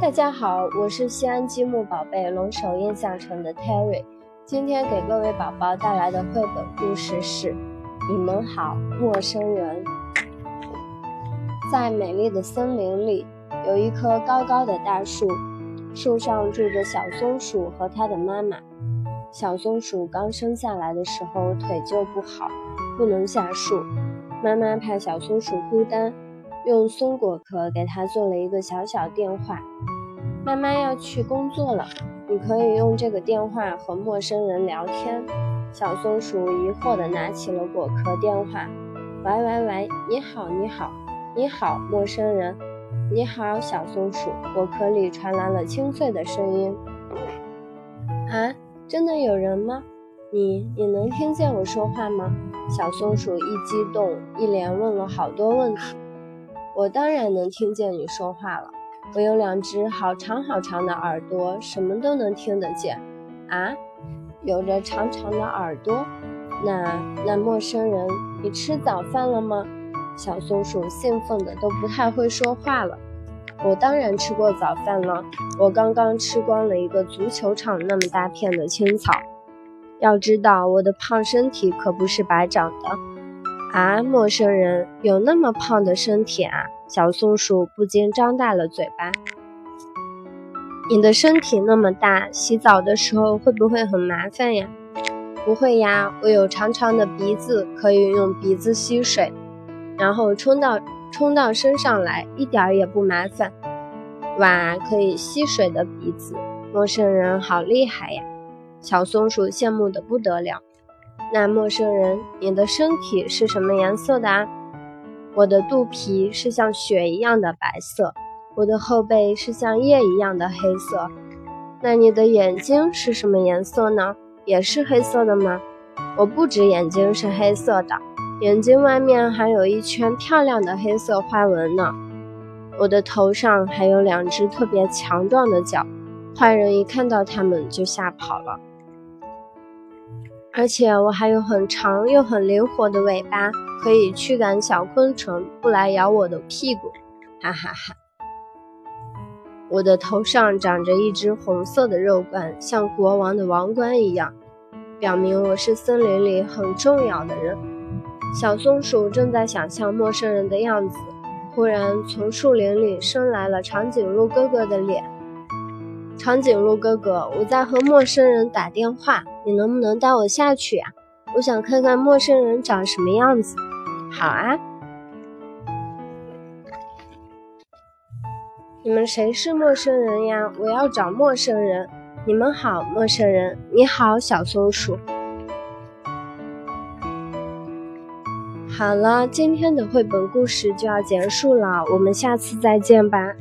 大家好，我是西安积木宝贝龙首印象城的 Terry，今天给各位宝宝带来的绘本故事是《你们好，陌生人》。在美丽的森林里，有一棵高高的大树，树上住着小松鼠和它的妈妈。小松鼠刚生下来的时候腿就不好，不能下树，妈妈怕小松鼠孤单。用松果壳给它做了一个小小电话。妈妈要去工作了，你可以用这个电话和陌生人聊天。小松鼠疑惑地拿起了果壳电话，喂喂喂，你好，你好，你好，陌生人，你好，小松鼠。果壳里传来了清脆的声音。啊，真的有人吗？你，你能听见我说话吗？小松鼠一激动，一连问了好多问题。我当然能听见你说话了。我有两只好长好长的耳朵，什么都能听得见。啊，有着长长的耳朵。那那陌生人，你吃早饭了吗？小松鼠兴奋的都不太会说话了。我当然吃过早饭了。我刚刚吃光了一个足球场那么大片的青草。要知道，我的胖身体可不是白长的。啊，陌生人有那么胖的身体啊！小松鼠不禁张大了嘴巴。你的身体那么大，洗澡的时候会不会很麻烦呀？不会呀，我有长长的鼻子，可以用鼻子吸水，然后冲到冲到身上来，一点儿也不麻烦。哇，可以吸水的鼻子，陌生人好厉害呀！小松鼠羡慕的不得了。那陌生人，你的身体是什么颜色的啊？我的肚皮是像雪一样的白色，我的后背是像叶一样的黑色。那你的眼睛是什么颜色呢？也是黑色的吗？我不止眼睛是黑色的，眼睛外面还有一圈漂亮的黑色花纹呢。我的头上还有两只特别强壮的角，坏人一看到它们就吓跑了。而且我还有很长又很灵活的尾巴，可以驱赶小昆虫不来咬我的屁股，哈哈哈！我的头上长着一只红色的肉冠，像国王的王冠一样，表明我是森林里很重要的人。小松鼠正在想象陌生人的样子，忽然从树林里伸来了长颈鹿哥哥的脸。长颈鹿哥哥，我在和陌生人打电话，你能不能带我下去呀？我想看看陌生人长什么样子。好啊。你们谁是陌生人呀？我要找陌生人。你们好，陌生人。你好，小松鼠。好了，今天的绘本故事就要结束了，我们下次再见吧。